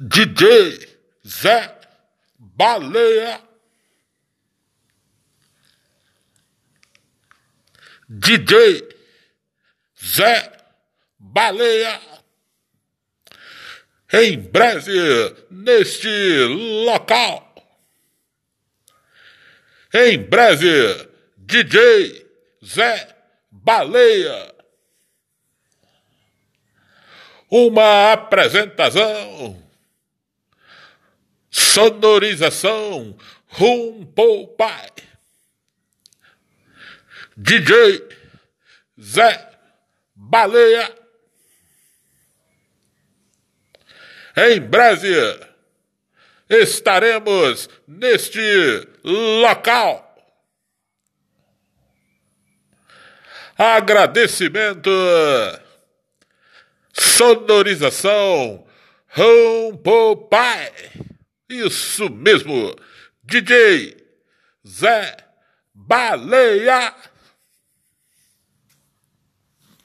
DJ Zé Baleia. DJ Zé Baleia. Em breve neste local. Em breve, DJ Zé Baleia. Uma apresentação sonorização Rumpo Pai. DJ Zé Baleia. Em breve estaremos neste local. Agradecimento, sonorização, Rumpo Pai. Isso mesmo, DJ Zé Baleia.